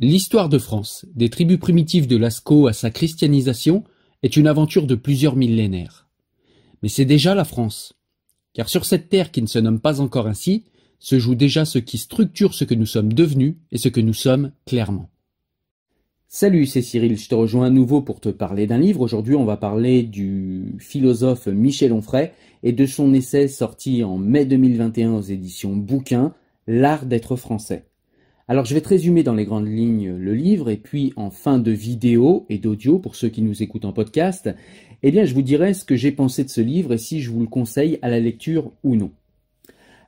L'histoire de France, des tribus primitives de Lascaux à sa christianisation, est une aventure de plusieurs millénaires. Mais c'est déjà la France. Car sur cette terre qui ne se nomme pas encore ainsi, se joue déjà ce qui structure ce que nous sommes devenus et ce que nous sommes clairement. Salut, c'est Cyril, je te rejoins à nouveau pour te parler d'un livre. Aujourd'hui, on va parler du philosophe Michel Onfray et de son essai sorti en mai 2021 aux éditions Bouquin, L'art d'être français. Alors je vais te résumer dans les grandes lignes le livre et puis en fin de vidéo et d'audio pour ceux qui nous écoutent en podcast, eh bien je vous dirai ce que j'ai pensé de ce livre et si je vous le conseille à la lecture ou non.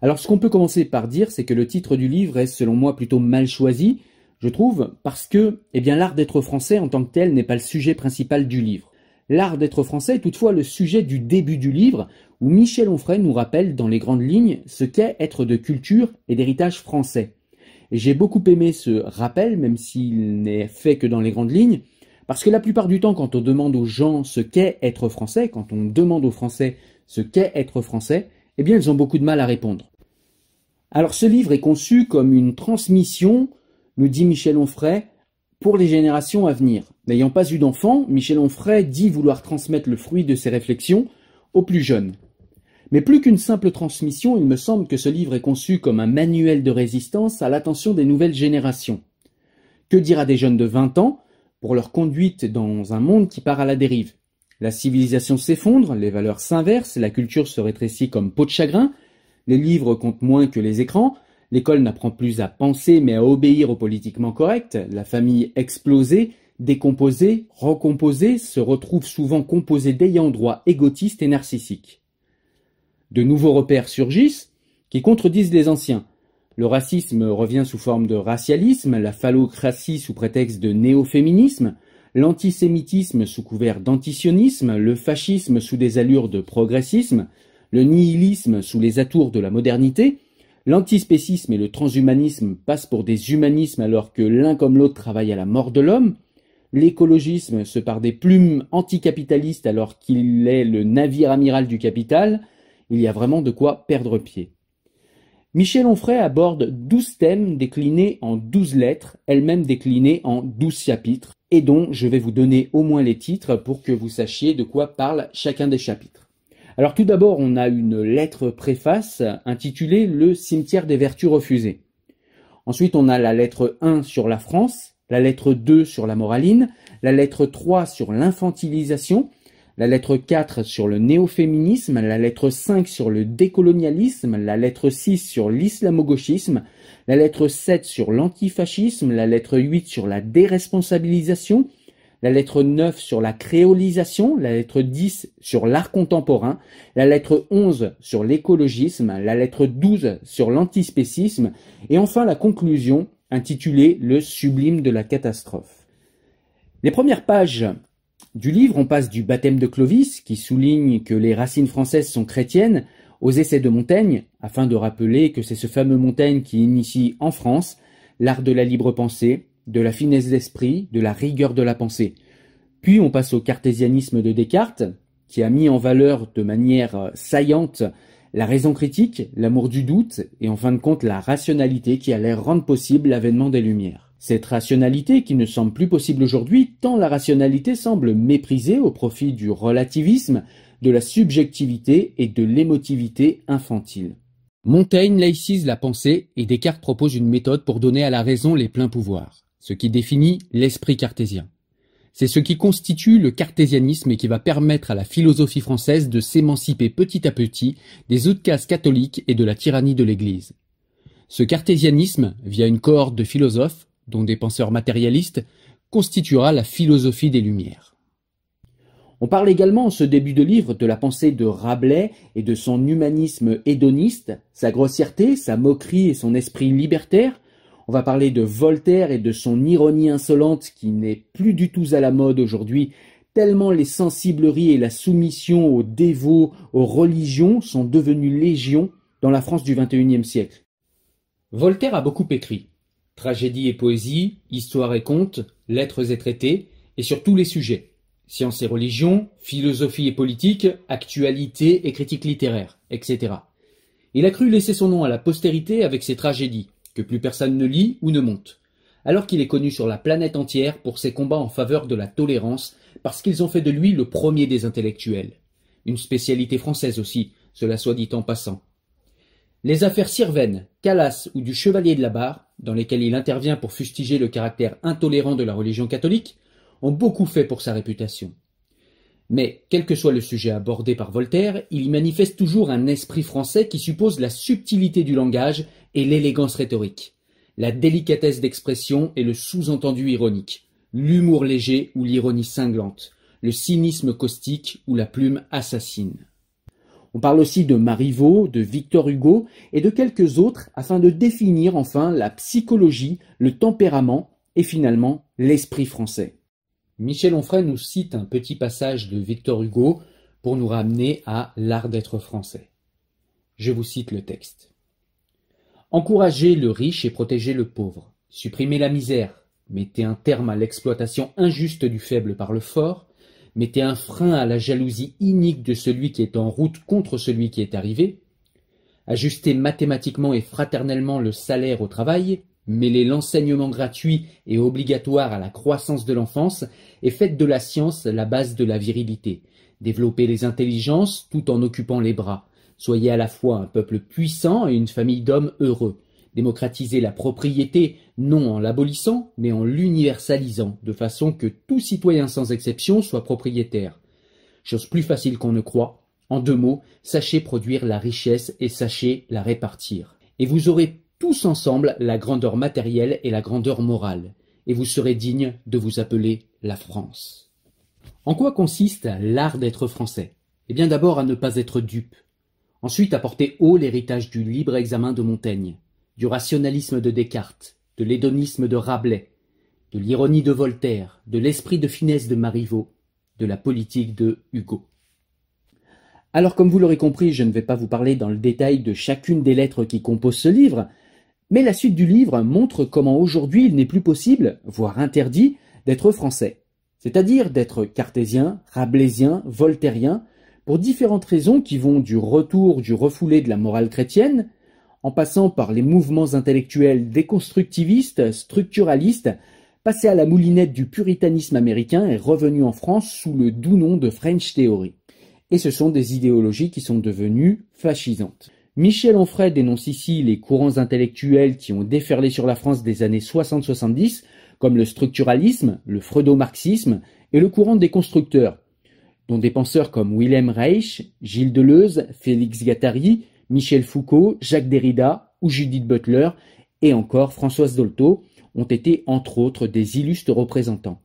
Alors ce qu'on peut commencer par dire, c'est que le titre du livre est selon moi plutôt mal choisi, je trouve, parce que eh bien l'art d'être français en tant que tel n'est pas le sujet principal du livre. L'art d'être français est toutefois le sujet du début du livre, où Michel Onfray nous rappelle dans les grandes lignes ce qu'est être de culture et d'héritage français. J'ai beaucoup aimé ce rappel, même s'il n'est fait que dans les grandes lignes, parce que la plupart du temps, quand on demande aux gens ce qu'est être français, quand on demande aux Français ce qu'est être français, eh bien, ils ont beaucoup de mal à répondre. Alors, ce livre est conçu comme une transmission, nous dit Michel Onfray, pour les générations à venir. N'ayant pas eu d'enfant, Michel Onfray dit vouloir transmettre le fruit de ses réflexions aux plus jeunes. Mais plus qu'une simple transmission, il me semble que ce livre est conçu comme un manuel de résistance à l'attention des nouvelles générations. Que dire à des jeunes de 20 ans pour leur conduite dans un monde qui part à la dérive? La civilisation s'effondre, les valeurs s'inversent, la culture se rétrécit comme peau de chagrin, les livres comptent moins que les écrans, l'école n'apprend plus à penser mais à obéir au politiquement correct, la famille explosée, décomposée, recomposée, se retrouve souvent composée d'ayants droit égotistes et narcissiques. De nouveaux repères surgissent qui contredisent les anciens. Le racisme revient sous forme de racialisme, la phallocratie sous prétexte de néo-féminisme, l'antisémitisme sous couvert d'antisionisme, le fascisme sous des allures de progressisme, le nihilisme sous les atours de la modernité, l'antispécisme et le transhumanisme passent pour des humanismes alors que l'un comme l'autre travaille à la mort de l'homme, l'écologisme se part des plumes anticapitalistes alors qu'il est le navire amiral du capital, il y a vraiment de quoi perdre pied. Michel Onfray aborde douze thèmes déclinés en douze lettres, elles-mêmes déclinées en douze chapitres, et dont je vais vous donner au moins les titres pour que vous sachiez de quoi parle chacun des chapitres. Alors tout d'abord, on a une lettre préface intitulée Le cimetière des vertus refusées. Ensuite, on a la lettre 1 sur la France, la lettre 2 sur la moraline, la lettre 3 sur l'infantilisation, la lettre 4 sur le néo-féminisme, la lettre 5 sur le décolonialisme, la lettre 6 sur l'islamo-gauchisme, la lettre 7 sur l'antifascisme, la lettre 8 sur la déresponsabilisation, la lettre 9 sur la créolisation, la lettre 10 sur l'art contemporain, la lettre 11 sur l'écologisme, la lettre 12 sur l'antispécisme, et enfin la conclusion intitulée Le sublime de la catastrophe. Les premières pages du livre, on passe du baptême de Clovis, qui souligne que les racines françaises sont chrétiennes, aux essais de Montaigne, afin de rappeler que c'est ce fameux Montaigne qui initie en France l'art de la libre pensée, de la finesse d'esprit, de la rigueur de la pensée. Puis on passe au cartésianisme de Descartes, qui a mis en valeur de manière saillante la raison critique, l'amour du doute et en fin de compte la rationalité qui allait rendre possible l'avènement des Lumières. Cette rationalité qui ne semble plus possible aujourd'hui, tant la rationalité semble méprisée au profit du relativisme, de la subjectivité et de l'émotivité infantile. Montaigne laïcise la pensée et Descartes propose une méthode pour donner à la raison les pleins pouvoirs, ce qui définit l'esprit cartésien. C'est ce qui constitue le cartésianisme et qui va permettre à la philosophie française de s'émanciper petit à petit des outcases catholiques et de la tyrannie de l'Église. Ce cartésianisme, via une cohorte de philosophes, dont des penseurs matérialistes, constituera la philosophie des Lumières. On parle également en ce début de livre de la pensée de Rabelais et de son humanisme hédoniste, sa grossièreté, sa moquerie et son esprit libertaire. On va parler de Voltaire et de son ironie insolente qui n'est plus du tout à la mode aujourd'hui, tellement les sensibleries et la soumission aux dévots, aux religions sont devenues légion dans la France du XXIe siècle. Voltaire a beaucoup écrit. Tragédie et poésie, histoire et contes, lettres et traités, et sur tous les sujets. Science et religion, philosophie et politique, actualité et critique littéraire, etc. Il a cru laisser son nom à la postérité avec ses tragédies, que plus personne ne lit ou ne monte. alors qu'il est connu sur la planète entière pour ses combats en faveur de la tolérance, parce qu'ils ont fait de lui le premier des intellectuels. Une spécialité française aussi, cela soit dit en passant. Les affaires Sirven, Calas ou du Chevalier de la Barre, dans lesquelles il intervient pour fustiger le caractère intolérant de la religion catholique, ont beaucoup fait pour sa réputation. Mais, quel que soit le sujet abordé par Voltaire, il y manifeste toujours un esprit français qui suppose la subtilité du langage et l'élégance rhétorique, la délicatesse d'expression et le sous-entendu ironique, l'humour léger ou l'ironie cinglante, le cynisme caustique ou la plume assassine. On parle aussi de Marivaux, de Victor Hugo et de quelques autres afin de définir enfin la psychologie, le tempérament et finalement l'esprit français. Michel Onfray nous cite un petit passage de Victor Hugo pour nous ramener à l'art d'être français. Je vous cite le texte. Encouragez le riche et protégez le pauvre. Supprimez la misère. Mettez un terme à l'exploitation injuste du faible par le fort. Mettez un frein à la jalousie inique de celui qui est en route contre celui qui est arrivé. Ajustez mathématiquement et fraternellement le salaire au travail Mêlez l'enseignement gratuit et obligatoire à la croissance de l'enfance et faites de la science la base de la virilité. Développez les intelligences tout en occupant les bras. Soyez à la fois un peuple puissant et une famille d'hommes heureux. Démocratisez la propriété, non en l'abolissant, mais en l'universalisant, de façon que tout citoyen sans exception soit propriétaire. Chose plus facile qu'on ne croit. En deux mots, sachez produire la richesse et sachez la répartir. Et vous aurez tous ensemble la grandeur matérielle et la grandeur morale, et vous serez digne de vous appeler la France. En quoi consiste l'art d'être français? Eh bien d'abord à ne pas être dupe, ensuite à porter haut l'héritage du libre examen de Montaigne, du rationalisme de Descartes, de l'hédonisme de Rabelais, de l'ironie de Voltaire, de l'esprit de finesse de Marivaux, de la politique de Hugo. Alors comme vous l'aurez compris, je ne vais pas vous parler dans le détail de chacune des lettres qui composent ce livre, mais la suite du livre montre comment aujourd'hui il n'est plus possible, voire interdit, d'être français, c'est-à-dire d'être cartésien, rabelaisien, voltairien, pour différentes raisons qui vont du retour du refoulé de la morale chrétienne, en passant par les mouvements intellectuels déconstructivistes, structuralistes, passé à la moulinette du puritanisme américain et revenu en France sous le doux nom de French Theory. Et ce sont des idéologies qui sont devenues fascisantes. Michel Onfray dénonce ici les courants intellectuels qui ont déferlé sur la France des années 60-70, comme le structuralisme, le freudo-marxisme et le courant des constructeurs, dont des penseurs comme Wilhelm Reich, Gilles Deleuze, Félix Guattari, Michel Foucault, Jacques Derrida ou Judith Butler, et encore Françoise Dolto, ont été entre autres des illustres représentants.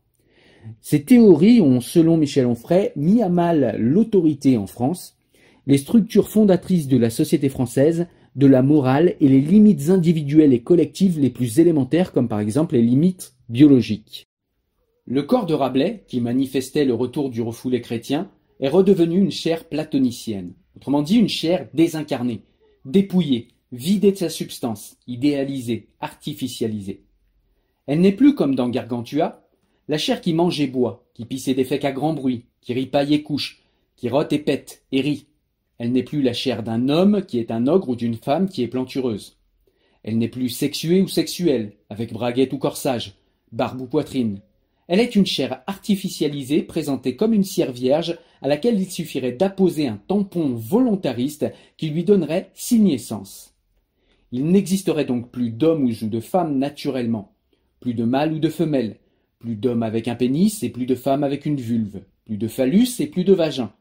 Ces théories ont, selon Michel Onfray, mis à mal l'autorité en France les structures fondatrices de la société française, de la morale et les limites individuelles et collectives les plus élémentaires comme par exemple les limites biologiques. Le corps de Rabelais, qui manifestait le retour du refoulé chrétien, est redevenu une chair platonicienne, autrement dit une chair désincarnée, dépouillée, vidée de sa substance, idéalisée, artificialisée. Elle n'est plus comme dans Gargantua, la chair qui mange et boit, qui pisse et défèque à grand bruit, qui ripaille et couche, qui rote et pète et rit, elle n'est plus la chair d'un homme qui est un ogre ou d'une femme qui est plantureuse. Elle n'est plus sexuée ou sexuelle, avec braguette ou corsage, barbe ou poitrine. Elle est une chair artificialisée présentée comme une cire vierge à laquelle il suffirait d'apposer un tampon volontariste qui lui donnerait sens. Il n'existerait donc plus d'homme ou de femme naturellement, plus de mâle ou de femelle, plus d'homme avec un pénis et plus de femme avec une vulve, plus de phallus et plus de vagin.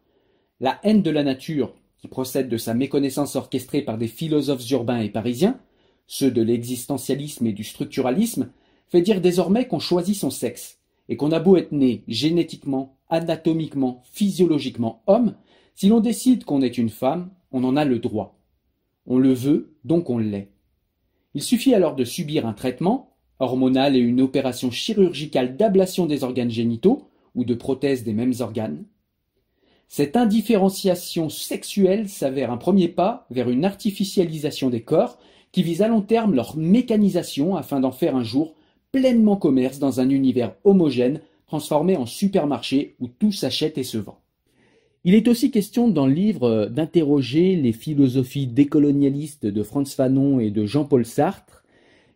La haine de la nature, qui procède de sa méconnaissance orchestrée par des philosophes urbains et parisiens, ceux de l'existentialisme et du structuralisme, fait dire désormais qu'on choisit son sexe, et qu'on a beau être né génétiquement, anatomiquement, physiologiquement homme, si l'on décide qu'on est une femme, on en a le droit. On le veut, donc on l'est. Il suffit alors de subir un traitement, hormonal et une opération chirurgicale d'ablation des organes génitaux, ou de prothèse des mêmes organes, cette indifférenciation sexuelle s'avère un premier pas vers une artificialisation des corps qui vise à long terme leur mécanisation afin d'en faire un jour pleinement commerce dans un univers homogène transformé en supermarché où tout s'achète et se vend. Il est aussi question dans le livre d'interroger les philosophies décolonialistes de Franz Fanon et de Jean-Paul Sartre,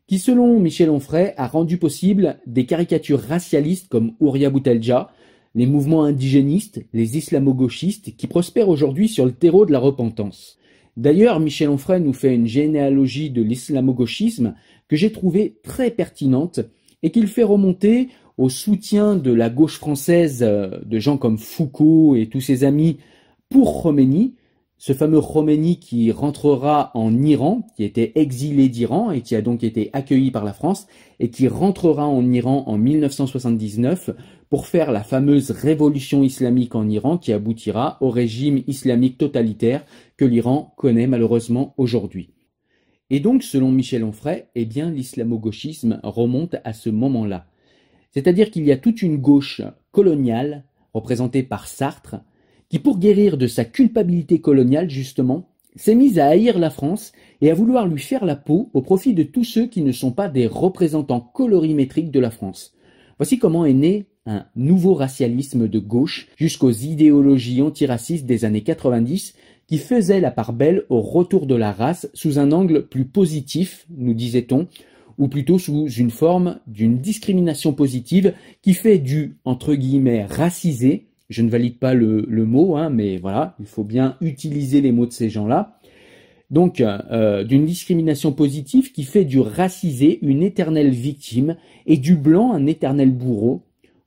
qui selon Michel Onfray a rendu possible des caricatures racialistes comme Ouria Boutelja, les mouvements indigénistes, les islamo-gauchistes qui prospèrent aujourd'hui sur le terreau de la repentance. D'ailleurs, Michel Onfray nous fait une généalogie de l'islamo-gauchisme que j'ai trouvée très pertinente et qu'il fait remonter au soutien de la gauche française euh, de gens comme Foucault et tous ses amis pour Khomeini, ce fameux Khomeini qui rentrera en Iran, qui était exilé d'Iran et qui a donc été accueilli par la France, et qui rentrera en Iran en 1979 pour faire la fameuse révolution islamique en Iran qui aboutira au régime islamique totalitaire que l'Iran connaît malheureusement aujourd'hui. Et donc, selon Michel Onfray, eh bien, l'islamo-gauchisme remonte à ce moment-là. C'est-à-dire qu'il y a toute une gauche coloniale, représentée par Sartre, qui, pour guérir de sa culpabilité coloniale, justement, s'est mise à haïr la France et à vouloir lui faire la peau au profit de tous ceux qui ne sont pas des représentants colorimétriques de la France. Voici comment est né un nouveau racialisme de gauche jusqu'aux idéologies antiracistes des années 90 qui faisaient la part belle au retour de la race sous un angle plus positif, nous disait-on, ou plutôt sous une forme d'une discrimination positive qui fait du, entre guillemets, racisé je ne valide pas le, mot, hein, mais voilà, il faut bien utiliser les mots de ces gens-là. Donc, euh, d'une discrimination positive qui fait du racisé une éternelle victime et du blanc un éternel bourreau,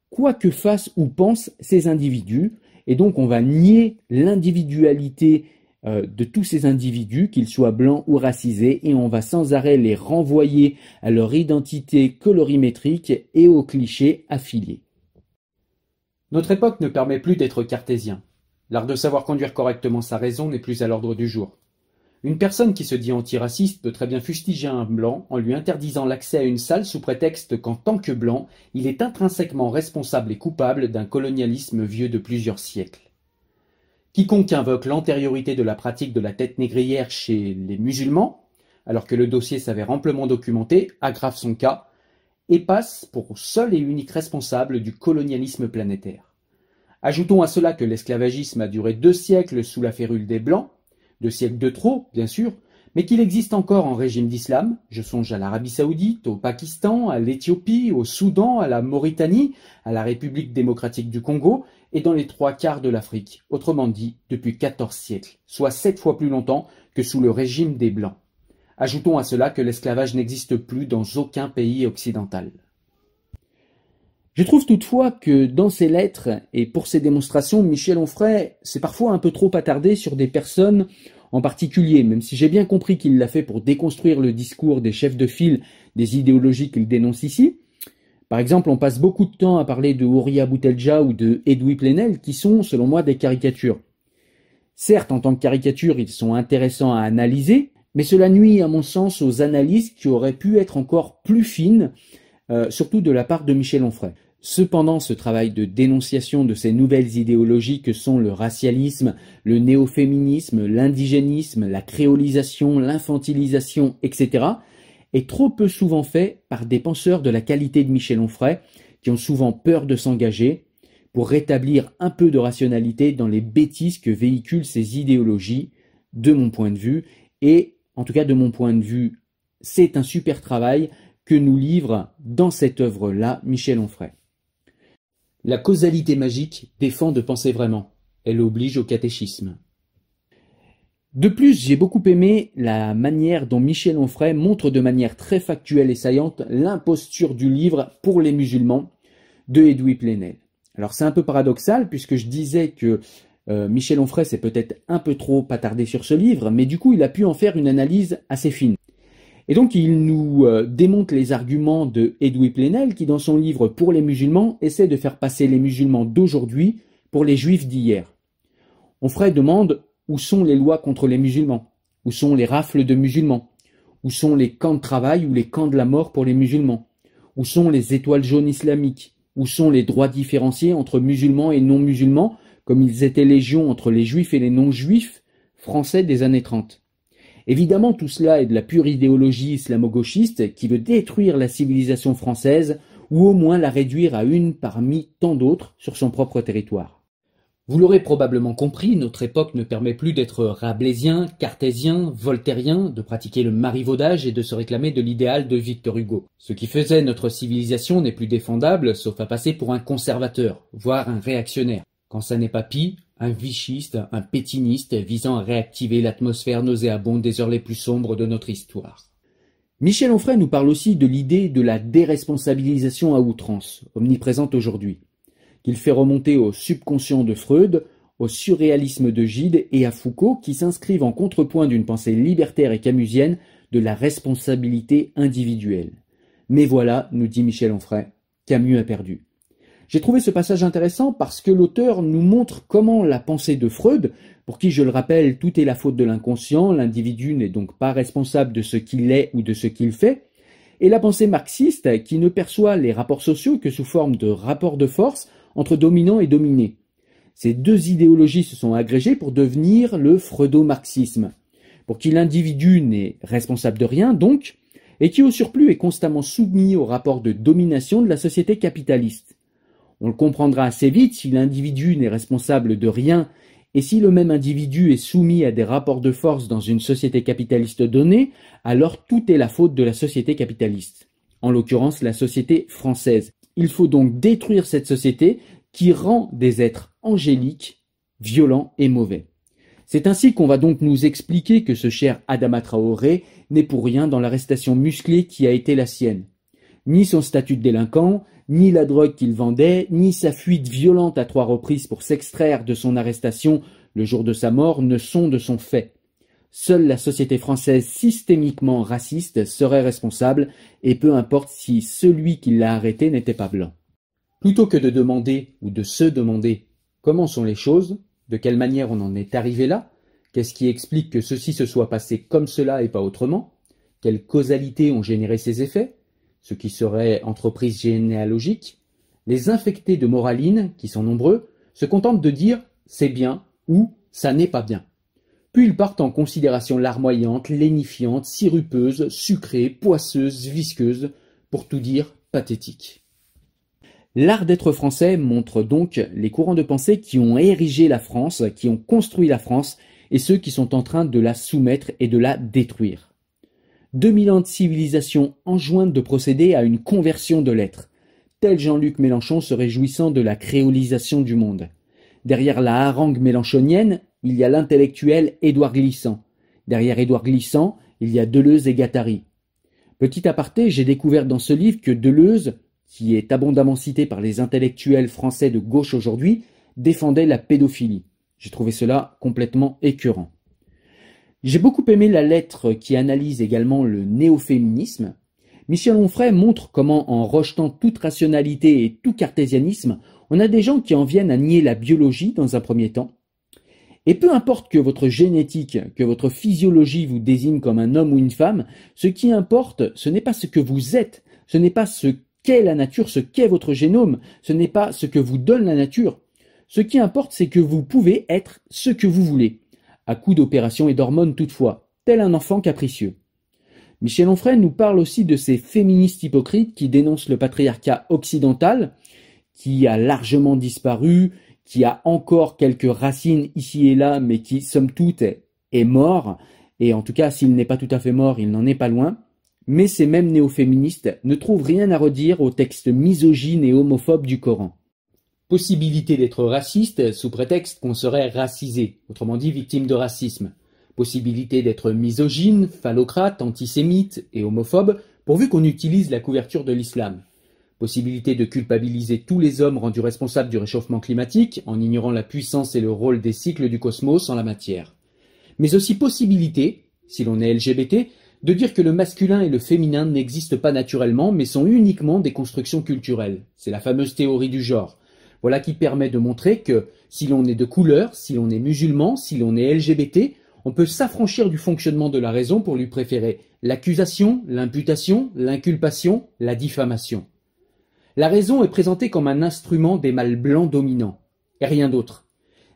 quoi que fassent ou pensent ces individus. Et donc, on va nier l'individualité euh, de tous ces individus, qu'ils soient blancs ou racisés, et on va sans arrêt les renvoyer à leur identité colorimétrique et aux clichés affiliés. Notre époque ne permet plus d'être cartésien. L'art de savoir conduire correctement sa raison n'est plus à l'ordre du jour. Une personne qui se dit antiraciste peut très bien fustiger un blanc en lui interdisant l'accès à une salle sous prétexte qu'en tant que blanc, il est intrinsèquement responsable et coupable d'un colonialisme vieux de plusieurs siècles. Quiconque invoque l'antériorité de la pratique de la tête négrière chez les musulmans, alors que le dossier s'avère amplement documenté, aggrave son cas et passe pour seul et unique responsable du colonialisme planétaire. Ajoutons à cela que l'esclavagisme a duré deux siècles sous la férule des Blancs, deux siècles de trop, bien sûr, mais qu'il existe encore en régime d'islam, je songe à l'Arabie saoudite, au Pakistan, à l'Éthiopie, au Soudan, à la Mauritanie, à la République démocratique du Congo, et dans les trois quarts de l'Afrique, autrement dit depuis quatorze siècles, soit sept fois plus longtemps que sous le régime des Blancs. Ajoutons à cela que l'esclavage n'existe plus dans aucun pays occidental. Je trouve toutefois que dans ses lettres et pour ses démonstrations, Michel Onfray s'est parfois un peu trop attardé sur des personnes en particulier, même si j'ai bien compris qu'il l'a fait pour déconstruire le discours des chefs de file des idéologies qu'il dénonce ici. Par exemple, on passe beaucoup de temps à parler de Ouria Boutelja ou de Edoui Plenel, qui sont, selon moi, des caricatures. Certes, en tant que caricatures, ils sont intéressants à analyser, mais cela nuit à mon sens aux analyses qui auraient pu être encore plus fines, euh, surtout de la part de Michel Onfray. Cependant, ce travail de dénonciation de ces nouvelles idéologies que sont le racialisme, le néo-féminisme, l'indigénisme, la créolisation, l'infantilisation, etc., est trop peu souvent fait par des penseurs de la qualité de Michel Onfray, qui ont souvent peur de s'engager, pour rétablir un peu de rationalité dans les bêtises que véhiculent ces idéologies, de mon point de vue, et en tout cas de mon point de vue, c'est un super travail que nous livre dans cette œuvre-là Michel Onfray. La causalité magique défend de penser vraiment. Elle oblige au catéchisme. De plus, j'ai beaucoup aimé la manière dont Michel Onfray montre de manière très factuelle et saillante l'imposture du livre pour les musulmans de Edoui Plenel. Alors c'est un peu paradoxal puisque je disais que euh, Michel Onfray s'est peut-être un peu trop attardé sur ce livre, mais du coup il a pu en faire une analyse assez fine. Et donc il nous euh, démontre les arguments de Edoui Plenel qui dans son livre Pour les musulmans essaie de faire passer les musulmans d'aujourd'hui pour les juifs d'hier. Onfray demande où sont les lois contre les musulmans? Où sont les rafles de musulmans? Où sont les camps de travail ou les camps de la mort pour les musulmans? Où sont les étoiles jaunes islamiques? Où sont les droits différenciés entre musulmans et non musulmans comme ils étaient légion entre les juifs et les non-juifs français des années 30. Évidemment, tout cela est de la pure idéologie islamo-gauchiste qui veut détruire la civilisation française ou au moins la réduire à une parmi tant d'autres sur son propre territoire. Vous l'aurez probablement compris, notre époque ne permet plus d'être rabelaisien, cartésien, voltairien, de pratiquer le marivaudage et de se réclamer de l'idéal de Victor Hugo. Ce qui faisait notre civilisation n'est plus défendable, sauf à passer pour un conservateur, voire un réactionnaire. Quand ça n'est pas pis, un vichiste, un pétiniste visant à réactiver l'atmosphère nauséabonde des heures les plus sombres de notre histoire. Michel Onfray nous parle aussi de l'idée de la déresponsabilisation à outrance, omniprésente aujourd'hui qu'il fait remonter au subconscient de Freud, au surréalisme de Gide et à Foucault, qui s'inscrivent en contrepoint d'une pensée libertaire et camusienne de la responsabilité individuelle. Mais voilà, nous dit Michel Onfray, Camus a perdu. J'ai trouvé ce passage intéressant parce que l'auteur nous montre comment la pensée de Freud, pour qui je le rappelle tout est la faute de l'inconscient, l'individu n'est donc pas responsable de ce qu'il est ou de ce qu'il fait, et la pensée marxiste qui ne perçoit les rapports sociaux que sous forme de rapports de force entre dominant et dominé. Ces deux idéologies se sont agrégées pour devenir le freudo-marxisme, pour qui l'individu n'est responsable de rien, donc, et qui au surplus est constamment soumis au rapport de domination de la société capitaliste. On le comprendra assez vite si l'individu n'est responsable de rien et si le même individu est soumis à des rapports de force dans une société capitaliste donnée, alors tout est la faute de la société capitaliste, en l'occurrence la société française, il faut donc détruire cette société qui rend des êtres angéliques, violents et mauvais. C'est ainsi qu'on va donc nous expliquer que ce cher Adama Traoré n'est pour rien dans l'arrestation musclée qui a été la sienne. Ni son statut de délinquant, ni la drogue qu'il vendait, ni sa fuite violente à trois reprises pour s'extraire de son arrestation le jour de sa mort ne sont de son fait. Seule la société française systémiquement raciste serait responsable, et peu importe si celui qui l'a arrêté n'était pas blanc. Plutôt que de demander ou de se demander comment sont les choses, de quelle manière on en est arrivé là, qu'est-ce qui explique que ceci se soit passé comme cela et pas autrement, quelles causalités ont généré ces effets, ce qui serait entreprise généalogique, les infectés de moraline, qui sont nombreux, se contentent de dire c'est bien ou ça n'est pas bien. Puis ils partent en considération larmoyante, lénifiante, sirupeuse, sucrée, poisseuse, visqueuse, pour tout dire pathétique. L'art d'être français montre donc les courants de pensée qui ont érigé la France, qui ont construit la France, et ceux qui sont en train de la soumettre et de la détruire. Deux mille ans de civilisation enjointent de procéder à une conversion de l'être, tel Jean-Luc Mélenchon se réjouissant de la créolisation du monde. Derrière la harangue mélenchonienne, il y a l'intellectuel Édouard Glissant. Derrière Édouard Glissant, il y a Deleuze et Gattari. Petit aparté, j'ai découvert dans ce livre que Deleuze, qui est abondamment cité par les intellectuels français de gauche aujourd'hui, défendait la pédophilie. J'ai trouvé cela complètement écœurant. J'ai beaucoup aimé la lettre qui analyse également le néo-féminisme. Michel Onfray montre comment, en rejetant toute rationalité et tout cartésianisme, on a des gens qui en viennent à nier la biologie dans un premier temps, et peu importe que votre génétique, que votre physiologie vous désigne comme un homme ou une femme, ce qui importe, ce n'est pas ce que vous êtes, ce n'est pas ce qu'est la nature, ce qu'est votre génome, ce n'est pas ce que vous donne la nature. Ce qui importe, c'est que vous pouvez être ce que vous voulez, à coup d'opérations et d'hormones toutefois, tel un enfant capricieux. Michel Onfray nous parle aussi de ces féministes hypocrites qui dénoncent le patriarcat occidental, qui a largement disparu qui a encore quelques racines ici et là, mais qui, somme toute, est, mort, et en tout cas, s'il n'est pas tout à fait mort, il n'en est pas loin. Mais ces mêmes néo-féministes ne trouvent rien à redire au texte misogyne et homophobe du Coran. Possibilité d'être raciste sous prétexte qu'on serait racisé, autrement dit victime de racisme. Possibilité d'être misogyne, phallocrate, antisémite et homophobe, pourvu qu'on utilise la couverture de l'islam possibilité de culpabiliser tous les hommes rendus responsables du réchauffement climatique en ignorant la puissance et le rôle des cycles du cosmos en la matière. Mais aussi possibilité, si l'on est LGBT, de dire que le masculin et le féminin n'existent pas naturellement mais sont uniquement des constructions culturelles. C'est la fameuse théorie du genre. Voilà qui permet de montrer que si l'on est de couleur, si l'on est musulman, si l'on est LGBT, on peut s'affranchir du fonctionnement de la raison pour lui préférer l'accusation, l'imputation, l'inculpation, la diffamation. La raison est présentée comme un instrument des mâles blancs dominants, et rien d'autre.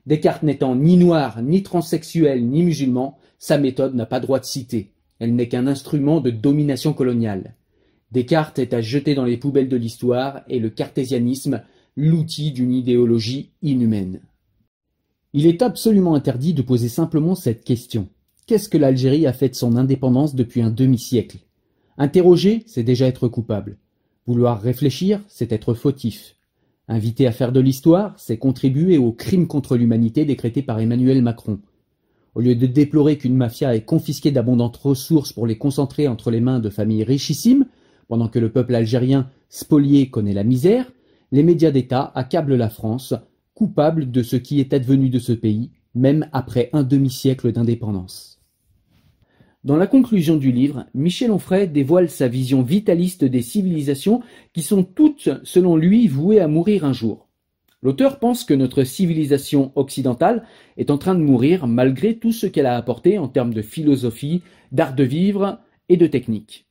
Descartes n'étant ni noir, ni transsexuel, ni musulman, sa méthode n'a pas droit de citer. Elle n'est qu'un instrument de domination coloniale. Descartes est à jeter dans les poubelles de l'histoire et le cartésianisme l'outil d'une idéologie inhumaine. Il est absolument interdit de poser simplement cette question. Qu'est-ce que l'Algérie a fait de son indépendance depuis un demi-siècle? Interroger, c'est déjà être coupable. Vouloir réfléchir, c'est être fautif. Inviter à faire de l'histoire, c'est contribuer au crime contre l'humanité décrété par Emmanuel Macron. Au lieu de déplorer qu'une mafia ait confisqué d'abondantes ressources pour les concentrer entre les mains de familles richissimes, pendant que le peuple algérien spolié connaît la misère, les médias d'État accablent la France, coupable de ce qui est advenu de ce pays, même après un demi-siècle d'indépendance. Dans la conclusion du livre, Michel Onfray dévoile sa vision vitaliste des civilisations qui sont toutes, selon lui, vouées à mourir un jour. L'auteur pense que notre civilisation occidentale est en train de mourir malgré tout ce qu'elle a apporté en termes de philosophie, d'art de vivre et de technique.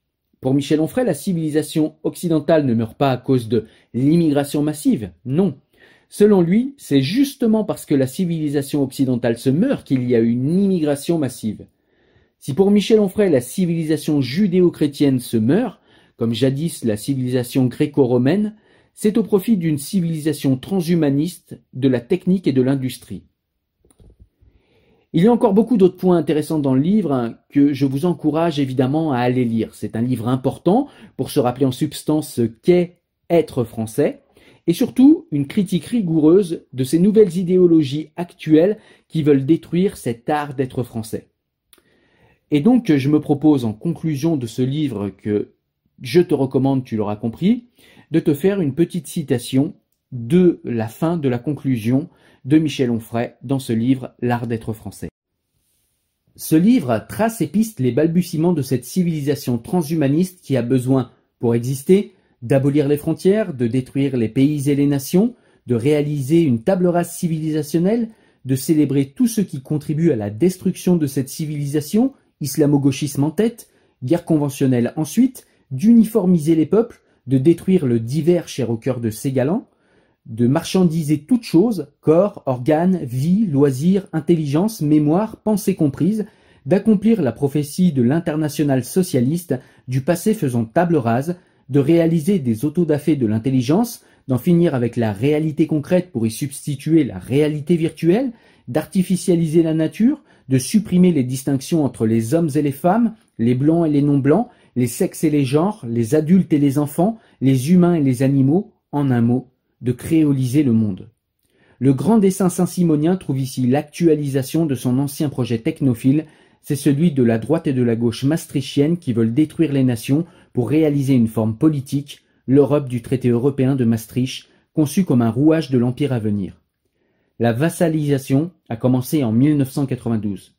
Pour Michel Onfray, la civilisation occidentale ne meurt pas à cause de l'immigration massive, non. Selon lui, c'est justement parce que la civilisation occidentale se meurt qu'il y a une immigration massive. Si pour Michel Onfray la civilisation judéo-chrétienne se meurt, comme jadis la civilisation gréco-romaine, c'est au profit d'une civilisation transhumaniste, de la technique et de l'industrie. Il y a encore beaucoup d'autres points intéressants dans le livre hein, que je vous encourage évidemment à aller lire. C'est un livre important pour se rappeler en substance ce qu'est être français et surtout une critique rigoureuse de ces nouvelles idéologies actuelles qui veulent détruire cet art d'être français. Et donc je me propose en conclusion de ce livre que je te recommande, tu l'auras compris, de te faire une petite citation de la fin de la conclusion de Michel Onfray dans ce livre L'art d'être français. Ce livre trace et piste les balbutiements de cette civilisation transhumaniste qui a besoin, pour exister, d'abolir les frontières, de détruire les pays et les nations, de réaliser une table rase civilisationnelle, de célébrer tout ce qui contribue à la destruction de cette civilisation, islamo-gauchisme en tête, guerre conventionnelle ensuite, d'uniformiser les peuples, de détruire le divers cher au cœur de ses galants, de marchandiser toutes choses, corps, organes, vie, loisirs, intelligence, mémoire, pensée comprise, d'accomplir la prophétie de l'international socialiste, du passé faisant table rase, de réaliser des autodafés de l'intelligence, d'en finir avec la réalité concrète pour y substituer la réalité virtuelle, d'artificialiser la nature, de supprimer les distinctions entre les hommes et les femmes, les blancs et les non-blancs, les sexes et les genres, les adultes et les enfants, les humains et les animaux, en un mot, de créoliser le monde. Le grand dessin saint-simonien trouve ici l'actualisation de son ancien projet technophile, c'est celui de la droite et de la gauche maastrichtienne qui veulent détruire les nations pour réaliser une forme politique, l'Europe du traité européen de Maastricht, conçu comme un rouage de l'empire à venir. La vassalisation a commencé en 1992.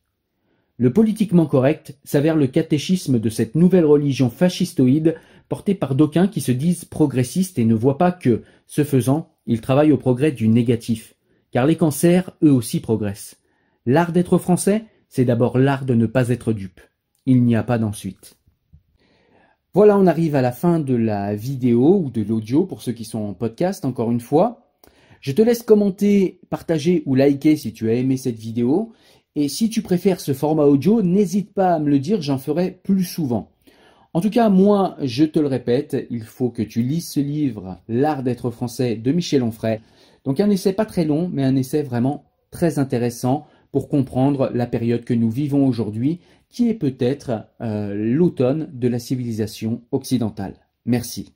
Le politiquement correct s'avère le catéchisme de cette nouvelle religion fascistoïde portée par d'aucuns qui se disent progressistes et ne voient pas que, ce faisant, ils travaillent au progrès du négatif. Car les cancers, eux aussi, progressent. L'art d'être français, c'est d'abord l'art de ne pas être dupe. Il n'y a pas d'ensuite. Voilà, on arrive à la fin de la vidéo ou de l'audio pour ceux qui sont en podcast, encore une fois. Je te laisse commenter, partager ou liker si tu as aimé cette vidéo. Et si tu préfères ce format audio, n'hésite pas à me le dire, j'en ferai plus souvent. En tout cas, moi, je te le répète, il faut que tu lises ce livre, L'art d'être français de Michel Onfray. Donc un essai pas très long, mais un essai vraiment très intéressant pour comprendre la période que nous vivons aujourd'hui, qui est peut-être euh, l'automne de la civilisation occidentale. Merci.